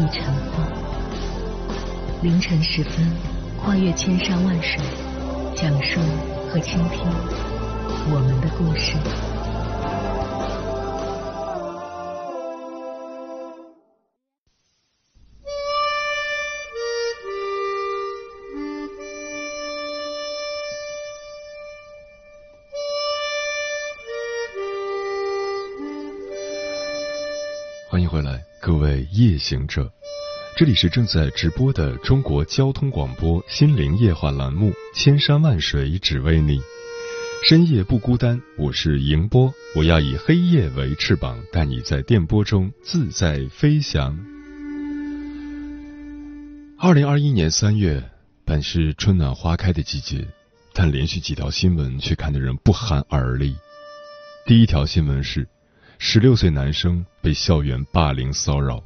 亦成风。凌晨时分，跨越千山万水，讲述和倾听我们的故事。欢迎回来，各位夜行者，这里是正在直播的中国交通广播心灵夜话栏目《千山万水只为你》，深夜不孤单，我是迎波，我要以黑夜为翅膀，带你在电波中自在飞翔。二零二一年三月，本是春暖花开的季节，但连续几条新闻却看得人不寒而栗。第一条新闻是。十六岁男生被校园霸凌骚扰。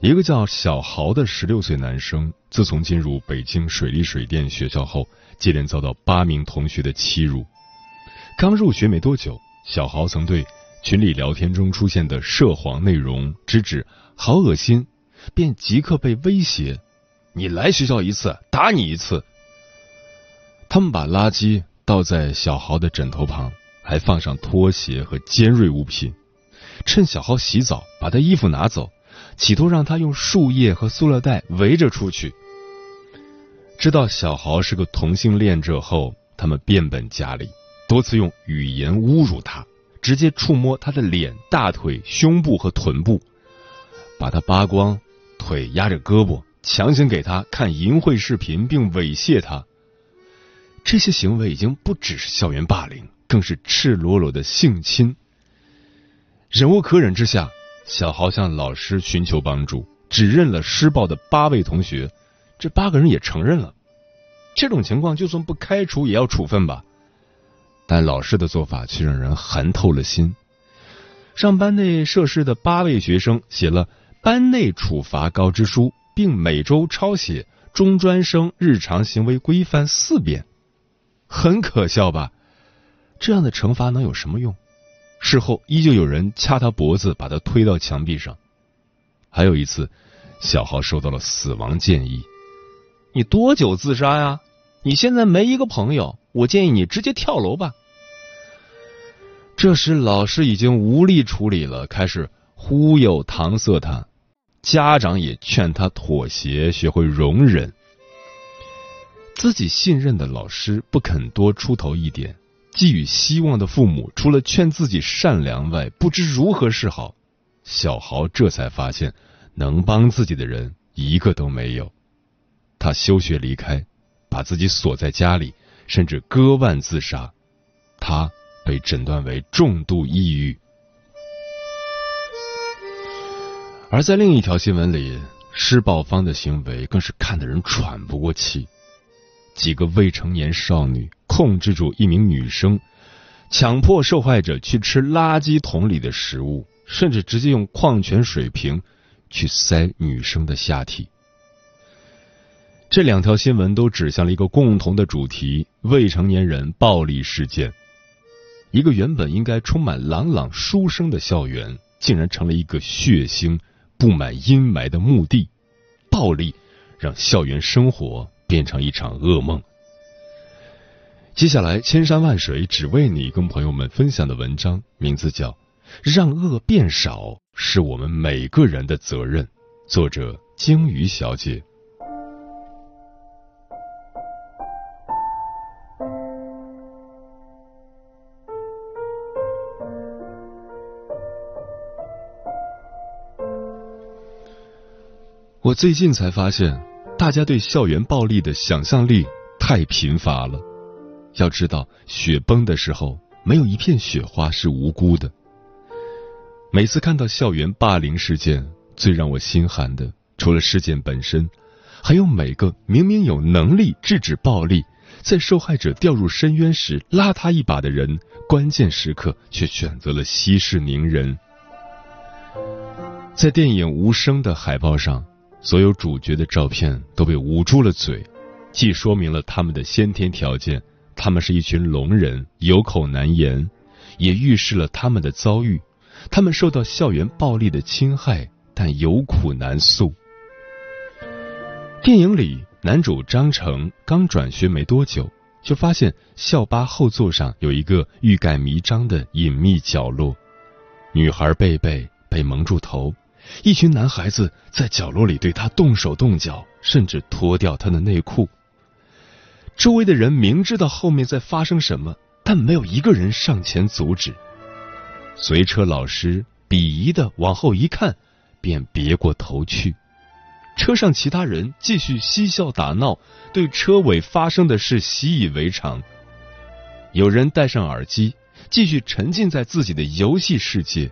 一个叫小豪的十六岁男生，自从进入北京水利水电学校后，接连遭到八名同学的欺辱。刚入学没多久，小豪曾对群里聊天中出现的涉黄内容直指“好恶心”，便即刻被威胁：“你来学校一次，打你一次。”他们把垃圾倒在小豪的枕头旁。还放上拖鞋和尖锐物品，趁小豪洗澡，把他衣服拿走，企图让他用树叶和塑料袋围着出去。知道小豪是个同性恋者后，他们变本加厉，多次用语言侮辱他，直接触摸他的脸、大腿、胸部和臀部，把他扒光，腿压着胳膊，强行给他看淫秽视频，并猥亵他。这些行为已经不只是校园霸凌。更是赤裸裸的性侵。忍无可忍之下，小豪向老师寻求帮助，指认了施暴的八位同学，这八个人也承认了。这种情况，就算不开除，也要处分吧？但老师的做法却让人寒透了心。上班内涉事的八位学生写了班内处罚告知书，并每周抄写中专生日常行为规范四遍，很可笑吧？这样的惩罚能有什么用？事后依旧有人掐他脖子，把他推到墙壁上。还有一次，小豪收到了死亡建议：“你多久自杀呀？你现在没一个朋友，我建议你直接跳楼吧。”这时老师已经无力处理了，开始忽悠搪塞他，家长也劝他妥协，学会容忍。自己信任的老师不肯多出头一点。寄予希望的父母，除了劝自己善良外，不知如何是好。小豪这才发现，能帮自己的人一个都没有。他休学离开，把自己锁在家里，甚至割腕自杀。他被诊断为重度抑郁。而在另一条新闻里，施暴方的行为更是看得人喘不过气。几个未成年少女控制住一名女生，强迫受害者去吃垃圾桶里的食物，甚至直接用矿泉水瓶去塞女生的下体。这两条新闻都指向了一个共同的主题：未成年人暴力事件。一个原本应该充满朗朗书声的校园，竟然成了一个血腥、布满阴霾的墓地。暴力让校园生活。变成一场噩梦。接下来，千山万水只为你，跟朋友们分享的文章名字叫《让恶变少是我们每个人的责任》，作者鲸鱼小姐。我最近才发现。大家对校园暴力的想象力太贫乏了。要知道，雪崩的时候，没有一片雪花是无辜的。每次看到校园霸凌事件，最让我心寒的除了事件本身，还有每个明明有能力制止暴力，在受害者掉入深渊时拉他一把的人，关键时刻却选择了息事宁人。在电影《无声》的海报上，所有主角的照片都被捂住了嘴，既说明了他们的先天条件，他们是一群聋人，有口难言，也预示了他们的遭遇，他们受到校园暴力的侵害，但有苦难诉。电影里，男主张成刚转学没多久，就发现校巴后座上有一个欲盖弥彰的隐秘角落，女孩贝贝被蒙住头。一群男孩子在角落里对他动手动脚，甚至脱掉他的内裤。周围的人明知道后面在发生什么，但没有一个人上前阻止。随车老师鄙夷的往后一看，便别过头去。车上其他人继续嬉笑打闹，对车尾发生的事习以为常。有人戴上耳机，继续沉浸在自己的游戏世界。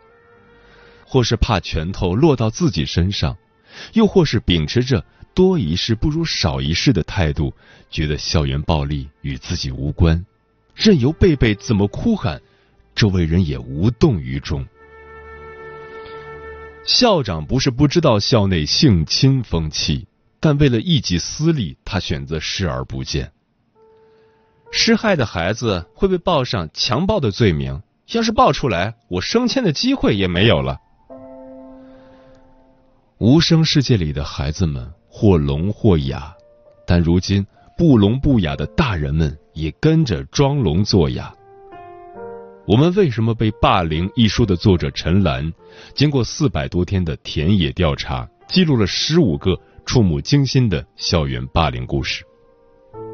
或是怕拳头落到自己身上，又或是秉持着多一事不如少一事的态度，觉得校园暴力与自己无关，任由贝贝怎么哭喊，周围人也无动于衷。校长不是不知道校内性侵风气，但为了一己私利，他选择视而不见。施害的孩子会被报上强暴的罪名，要是报出来，我升迁的机会也没有了。无声世界里的孩子们或聋或哑，但如今不聋不哑的大人们也跟着装聋作哑。我们为什么被霸凌？一书的作者陈岚，经过四百多天的田野调查，记录了十五个触目惊心的校园霸凌故事。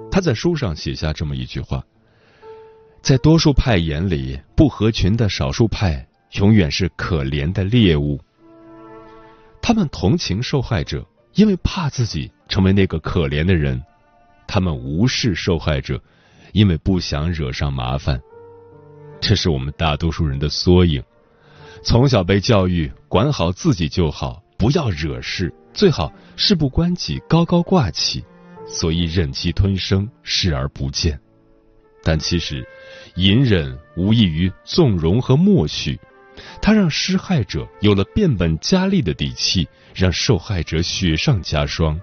他在书上写下这么一句话：在多数派眼里，不合群的少数派永远是可怜的猎物。他们同情受害者，因为怕自己成为那个可怜的人；他们无视受害者，因为不想惹上麻烦。这是我们大多数人的缩影。从小被教育管好自己就好，不要惹事，最好事不关己，高高挂起，所以忍气吞声，视而不见。但其实，隐忍无异于纵容和默许。他让施害者有了变本加厉的底气，让受害者雪上加霜。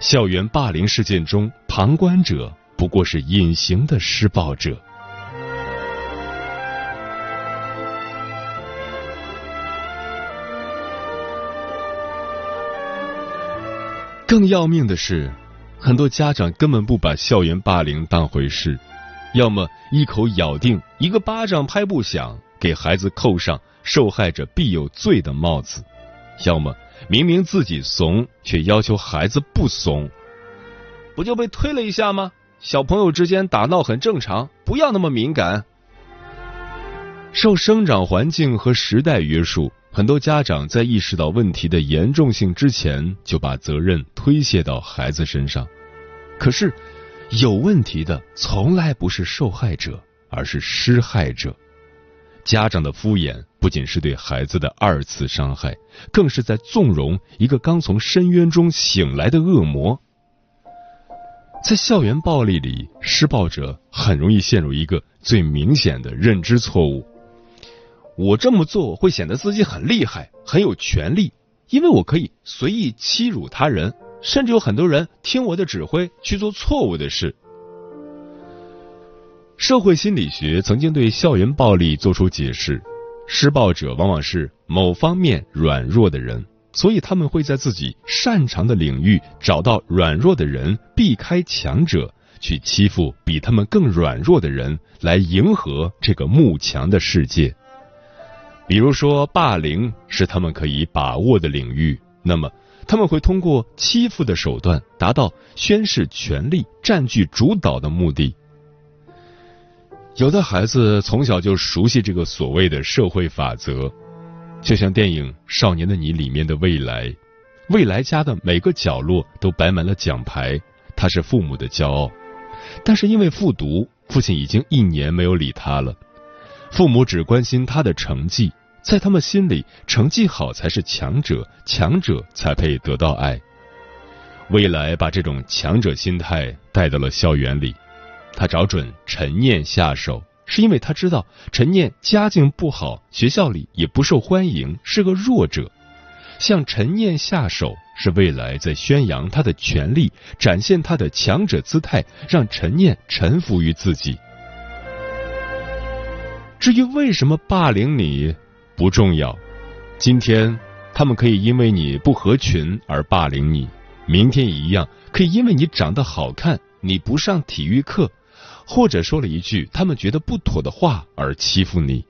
校园霸凌事件中，旁观者不过是隐形的施暴者。更要命的是，很多家长根本不把校园霸凌当回事，要么一口咬定一个巴掌拍不响。给孩子扣上受害者必有罪的帽子，要么明明自己怂，却要求孩子不怂，不就被推了一下吗？小朋友之间打闹很正常，不要那么敏感。受生长环境和时代约束，很多家长在意识到问题的严重性之前，就把责任推卸到孩子身上。可是，有问题的从来不是受害者，而是施害者。家长的敷衍不仅是对孩子的二次伤害，更是在纵容一个刚从深渊中醒来的恶魔。在校园暴力里，施暴者很容易陷入一个最明显的认知错误：我这么做会显得自己很厉害、很有权利，因为我可以随意欺辱他人，甚至有很多人听我的指挥去做错误的事。社会心理学曾经对校园暴力作出解释：施暴者往往是某方面软弱的人，所以他们会在自己擅长的领域找到软弱的人，避开强者，去欺负比他们更软弱的人，来迎合这个慕强的世界。比如说，霸凌是他们可以把握的领域，那么他们会通过欺负的手段，达到宣示权力、占据主导的目的。有的孩子从小就熟悉这个所谓的社会法则，就像电影《少年的你》里面的未来，未来家的每个角落都摆满了奖牌，他是父母的骄傲。但是因为复读，父亲已经一年没有理他了。父母只关心他的成绩，在他们心里，成绩好才是强者，强者才配得到爱。未来把这种强者心态带到了校园里，他找准陈念下手，是因为他知道陈念家境不好，学校里也不受欢迎，是个弱者。向陈念下手，是未来在宣扬他的权利，展现他的强者姿态，让陈念臣服于自己。至于为什么霸凌你，不重要。今天他们可以因为你不合群而霸凌你，明天一样可以因为你长得好看，你不上体育课，或者说了一句他们觉得不妥的话而欺负你。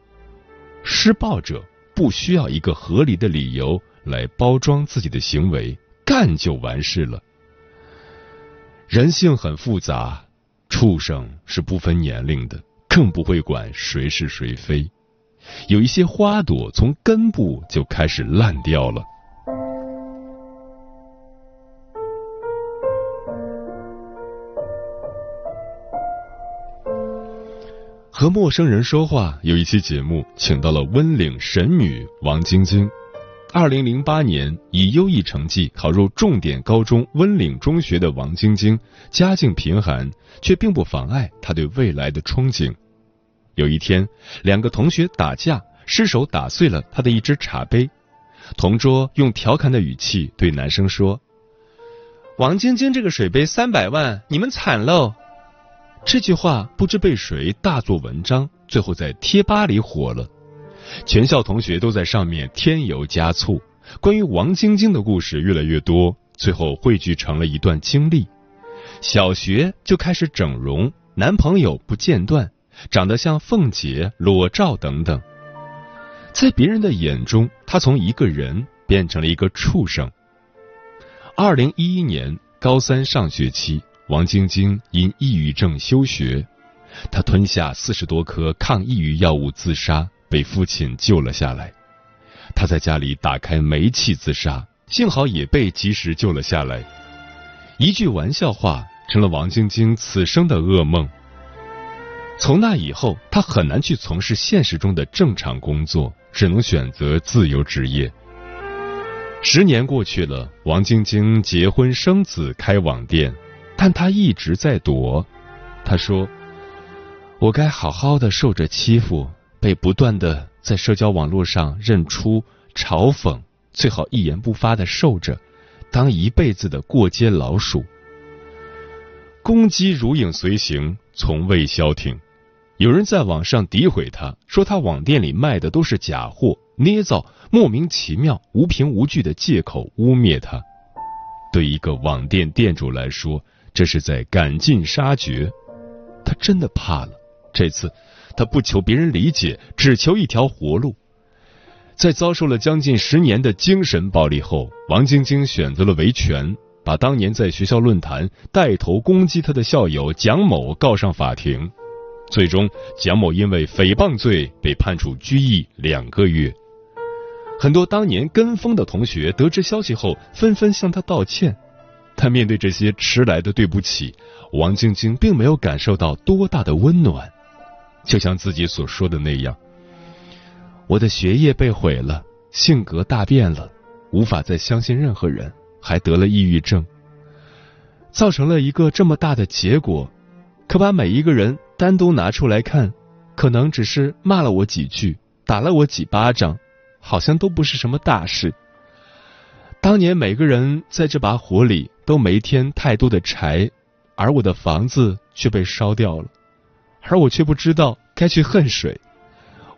施暴者不需要一个合理的理由。来包装自己的行为，干就完事了。人性很复杂，畜生是不分年龄的，更不会管谁是谁非。有一些花朵从根部就开始烂掉了。和陌生人说话，有一期节目，请到了温岭神女王晶晶。二零零八年，以优异成绩考入重点高中温岭中学的王晶晶，家境贫寒，却并不妨碍她对未来的憧憬。有一天，两个同学打架，失手打碎了他的一只茶杯。同桌用调侃的语气对男生说：“王晶晶这个水杯三百万，你们惨喽！”这句话不知被谁大做文章，最后在贴吧里火了。全校同学都在上面添油加醋，关于王晶晶的故事越来越多，最后汇聚成了一段经历：小学就开始整容，男朋友不间断，长得像凤姐，裸照等等。在别人的眼中，她从一个人变成了一个畜生。二零一一年高三上学期，王晶晶因抑郁症休学，她吞下四十多颗抗抑郁药物自杀。被父亲救了下来，他在家里打开煤气自杀，幸好也被及时救了下来。一句玩笑话成了王晶晶此生的噩梦。从那以后，他很难去从事现实中的正常工作，只能选择自由职业。十年过去了，王晶晶结婚生子开网店，但他一直在躲。他说：“我该好好的受着欺负。”被不断的在社交网络上认出、嘲讽，最好一言不发的受着，当一辈子的过街老鼠。攻击如影随形，从未消停。有人在网上诋毁他，说他网店里卖的都是假货，捏造莫名其妙、无凭无据的借口污蔑他。对一个网店店主来说，这是在赶尽杀绝。他真的怕了，这次。他不求别人理解，只求一条活路。在遭受了将近十年的精神暴力后，王晶晶选择了维权，把当年在学校论坛带头攻击他的校友蒋某告上法庭。最终，蒋某因为诽谤罪被判处拘役两个月。很多当年跟风的同学得知消息后，纷纷向他道歉。但面对这些迟来的对不起，王晶晶并没有感受到多大的温暖。就像自己所说的那样，我的学业被毁了，性格大变了，无法再相信任何人，还得了抑郁症，造成了一个这么大的结果。可把每一个人单独拿出来看，可能只是骂了我几句，打了我几巴掌，好像都不是什么大事。当年每个人在这把火里都没添太多的柴，而我的房子却被烧掉了。而我却不知道该去恨谁，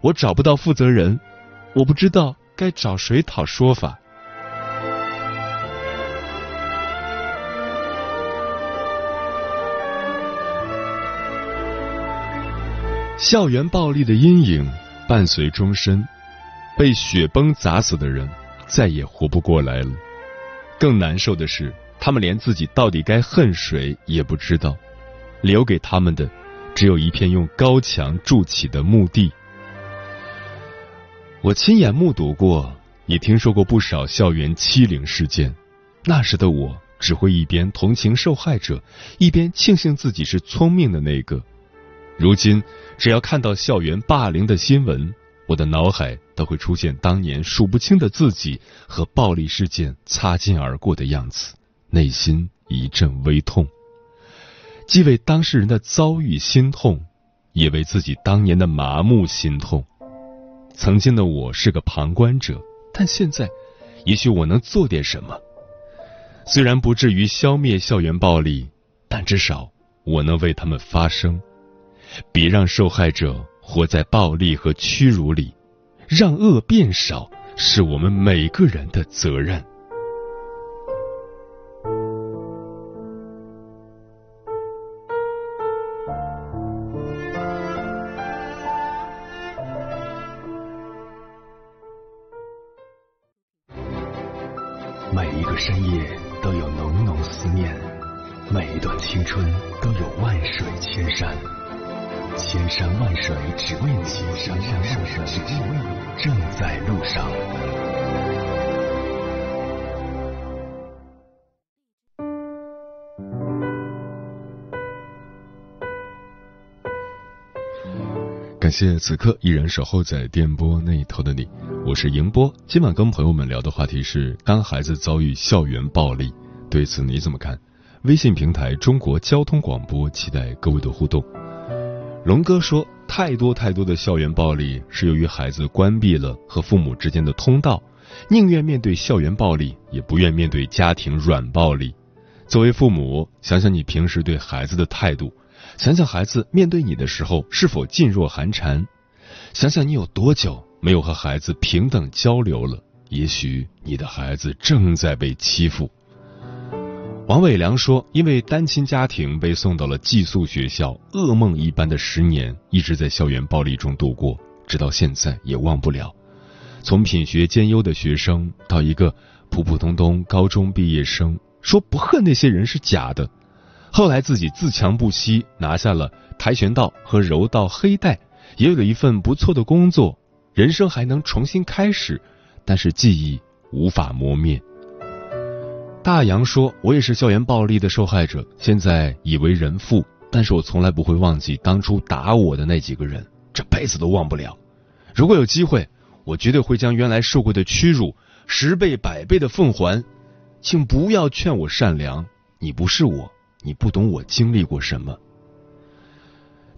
我找不到负责人，我不知道该找谁讨说法。校园暴力的阴影伴随终身，被雪崩砸死的人再也活不过来了。更难受的是，他们连自己到底该恨谁也不知道，留给他们的。只有一片用高墙筑起的墓地。我亲眼目睹过，也听说过不少校园欺凌事件。那时的我只会一边同情受害者，一边庆幸自己是聪明的那个。如今，只要看到校园霸凌的新闻，我的脑海都会出现当年数不清的自己和暴力事件擦肩而过的样子，内心一阵微痛。既为当事人的遭遇心痛，也为自己当年的麻木心痛。曾经的我是个旁观者，但现在，也许我能做点什么。虽然不至于消灭校园暴力，但至少我能为他们发声。别让受害者活在暴力和屈辱里，让恶变少，是我们每个人的责任。感谢此刻依然守候在电波那一头的你。我是迎波，今晚跟朋友们聊的话题是：当孩子遭遇校园暴力，对此你怎么看？微信平台中国交通广播，期待各位的互动。龙哥说，太多太多的校园暴力是由于孩子关闭了和父母之间的通道，宁愿面对校园暴力，也不愿面对家庭软暴力。作为父母，想想你平时对孩子的态度，想想孩子面对你的时候是否噤若寒蝉，想想你有多久。没有和孩子平等交流了，也许你的孩子正在被欺负。王伟良说：“因为单亲家庭被送到了寄宿学校，噩梦一般的十年一直在校园暴力中度过，直到现在也忘不了。从品学兼优的学生到一个普普通通高中毕业生，说不恨那些人是假的。后来自己自强不息，拿下了跆拳道和柔道黑带，也有了一份不错的工作。”人生还能重新开始，但是记忆无法磨灭。大洋说：“我也是校园暴力的受害者，现在已为人父，但是我从来不会忘记当初打我的那几个人，这辈子都忘不了。如果有机会，我绝对会将原来受过的屈辱十倍百倍的奉还。请不要劝我善良，你不是我，你不懂我经历过什么。”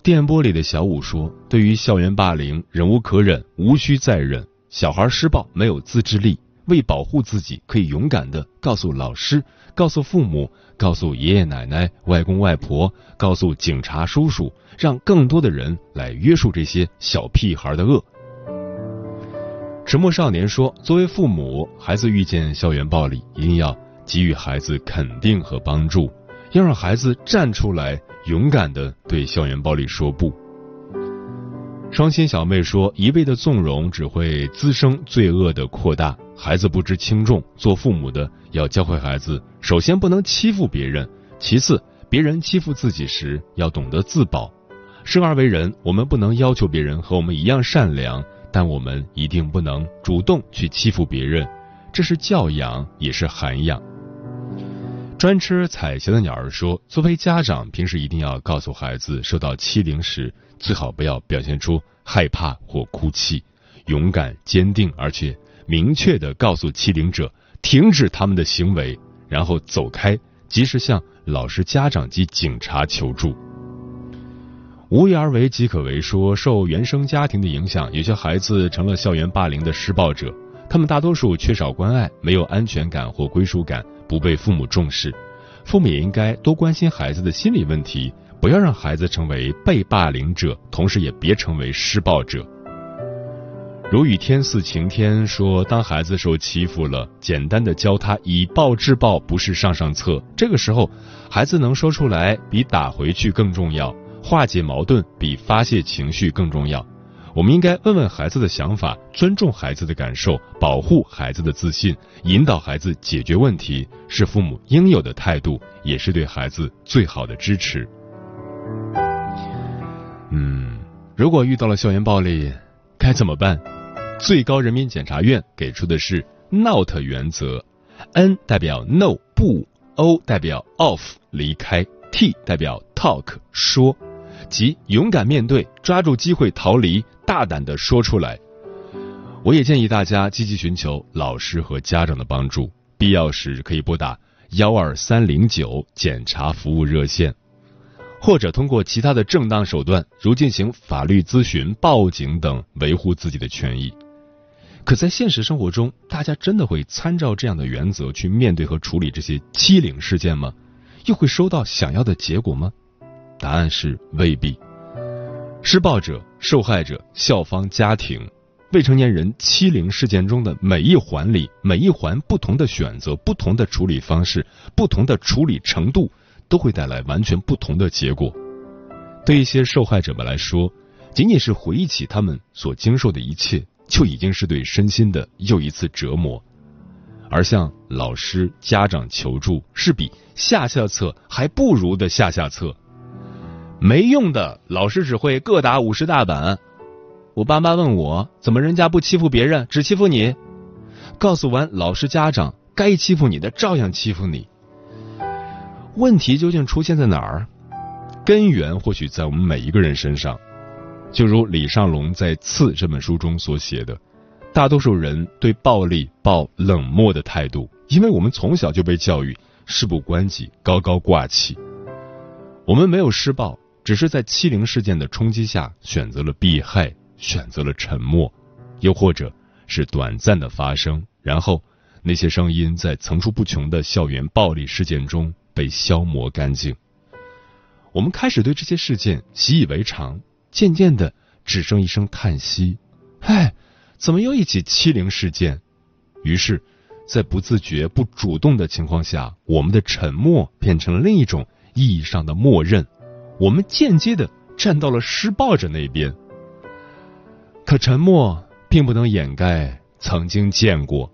电波里的小五说：“对于校园霸凌，忍无可忍，无需再忍。小孩施暴没有自制力，为保护自己，可以勇敢的告诉老师、告诉父母、告诉爷爷奶奶、外公外婆、告诉警察叔叔，让更多的人来约束这些小屁孩的恶。”沉默少年说：“作为父母，孩子遇见校园暴力，一定要给予孩子肯定和帮助，要让孩子站出来。”勇敢的对校园暴力说不。双亲小妹说：“一味的纵容只会滋生罪恶的扩大，孩子不知轻重。做父母的要教会孩子，首先不能欺负别人，其次别人欺负自己时要懂得自保。生而为人，我们不能要求别人和我们一样善良，但我们一定不能主动去欺负别人，这是教养，也是涵养。”专吃彩霞的鸟儿说：“作为家长，平时一定要告诉孩子，受到欺凌时，最好不要表现出害怕或哭泣，勇敢、坚定，而且明确的告诉欺凌者停止他们的行为，然后走开，及时向老师、家长及警察求助。”无为而为即可为说：“受原生家庭的影响，有些孩子成了校园霸凌的施暴者，他们大多数缺少关爱，没有安全感或归属感。”不被父母重视，父母也应该多关心孩子的心理问题，不要让孩子成为被霸凌者，同时也别成为施暴者。如雨天似晴天说，当孩子受欺负了，简单的教他以暴制暴不是上上策，这个时候，孩子能说出来比打回去更重要，化解矛盾比发泄情绪更重要。我们应该问问孩子的想法，尊重孩子的感受，保护孩子的自信，引导孩子解决问题，是父母应有的态度，也是对孩子最好的支持。嗯，如果遇到了校园暴力，该怎么办？最高人民检察院给出的是 NOT 原则：N 代表 No 不，O 代表 Off 离开，T 代表 Talk 说。即勇敢面对，抓住机会逃离，大胆的说出来，我也建议大家积极寻求老师和家长的帮助，必要时可以拨打幺二三零九检查服务热线，或者通过其他的正当手段，如进行法律咨询、报警等，维护自己的权益。可在现实生活中，大家真的会参照这样的原则去面对和处理这些欺凌事件吗？又会收到想要的结果吗？答案是未必。施暴者、受害者、校方、家庭。未成年人欺凌事件中的每一环里，每一环不同的选择、不同的处理方式、不同的处理程度，都会带来完全不同的结果。对一些受害者们来说，仅仅是回忆起他们所经受的一切，就已经是对身心的又一次折磨。而向老师、家长求助，是比下下策还不如的下下策。没用的，老师只会各打五十大板。我爸妈问我怎么人家不欺负别人，只欺负你？告诉完老师家长，该欺负你的照样欺负你。问题究竟出现在哪儿？根源或许在我们每一个人身上。就如李尚龙在《刺》这本书中所写的，大多数人对暴力抱冷漠的态度，因为我们从小就被教育事不关己，高高挂起。我们没有施暴，只是在欺凌事件的冲击下选择了避害。选择了沉默，又或者是短暂的发生，然后那些声音在层出不穷的校园暴力事件中被消磨干净。我们开始对这些事件习以为常，渐渐的只剩一声叹息：“唉，怎么又一起欺凌事件？”于是，在不自觉、不主动的情况下，我们的沉默变成了另一种意义上的默认，我们间接的站到了施暴者那边。可沉默并不能掩盖曾经见过。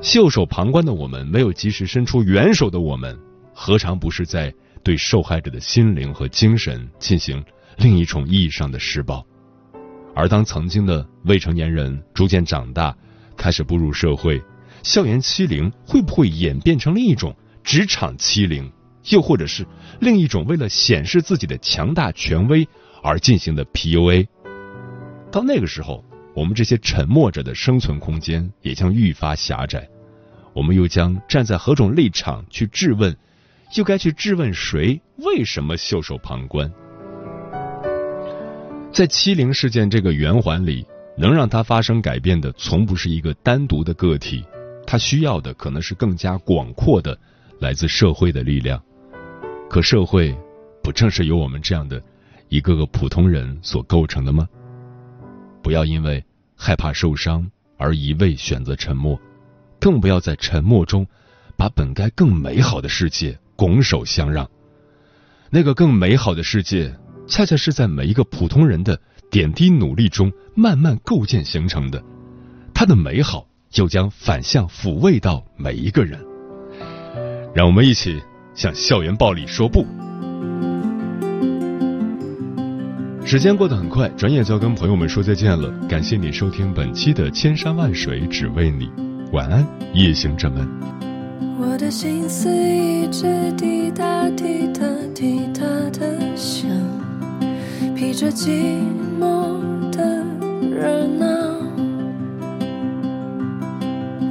袖手旁观的我们，没有及时伸出援手的我们，何尝不是在对受害者的心灵和精神进行另一种意义上的施暴？而当曾经的未成年人逐渐长大，开始步入社会，校园欺凌会不会演变成另一种职场欺凌，又或者是另一种为了显示自己的强大权威而进行的 PUA？到那个时候，我们这些沉默者的生存空间也将愈发狭窄。我们又将站在何种立场去质问？又该去质问谁？为什么袖手旁观？在欺凌事件这个圆环里，能让它发生改变的，从不是一个单独的个体，它需要的可能是更加广阔的来自社会的力量。可社会，不正是由我们这样的一个个普通人所构成的吗？不要因为害怕受伤而一味选择沉默，更不要在沉默中把本该更美好的世界拱手相让。那个更美好的世界，恰恰是在每一个普通人的点滴努力中慢慢构建形成的。它的美好又将反向抚慰到每一个人。让我们一起向校园暴力说不。时间过得很快，转眼就要跟朋友们说再见了。感谢你收听本期的《千山万水只为你》，晚安，夜行者们。我的心思一直滴答滴答滴答的响，披着寂寞的热闹。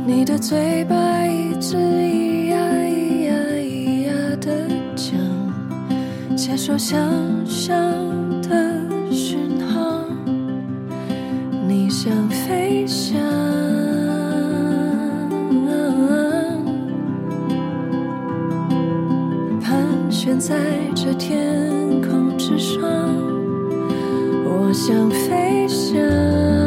你的嘴巴一直咿呀咿接受想象的讯号，你。想飞翔，盘旋在这天空之上。我想飞翔。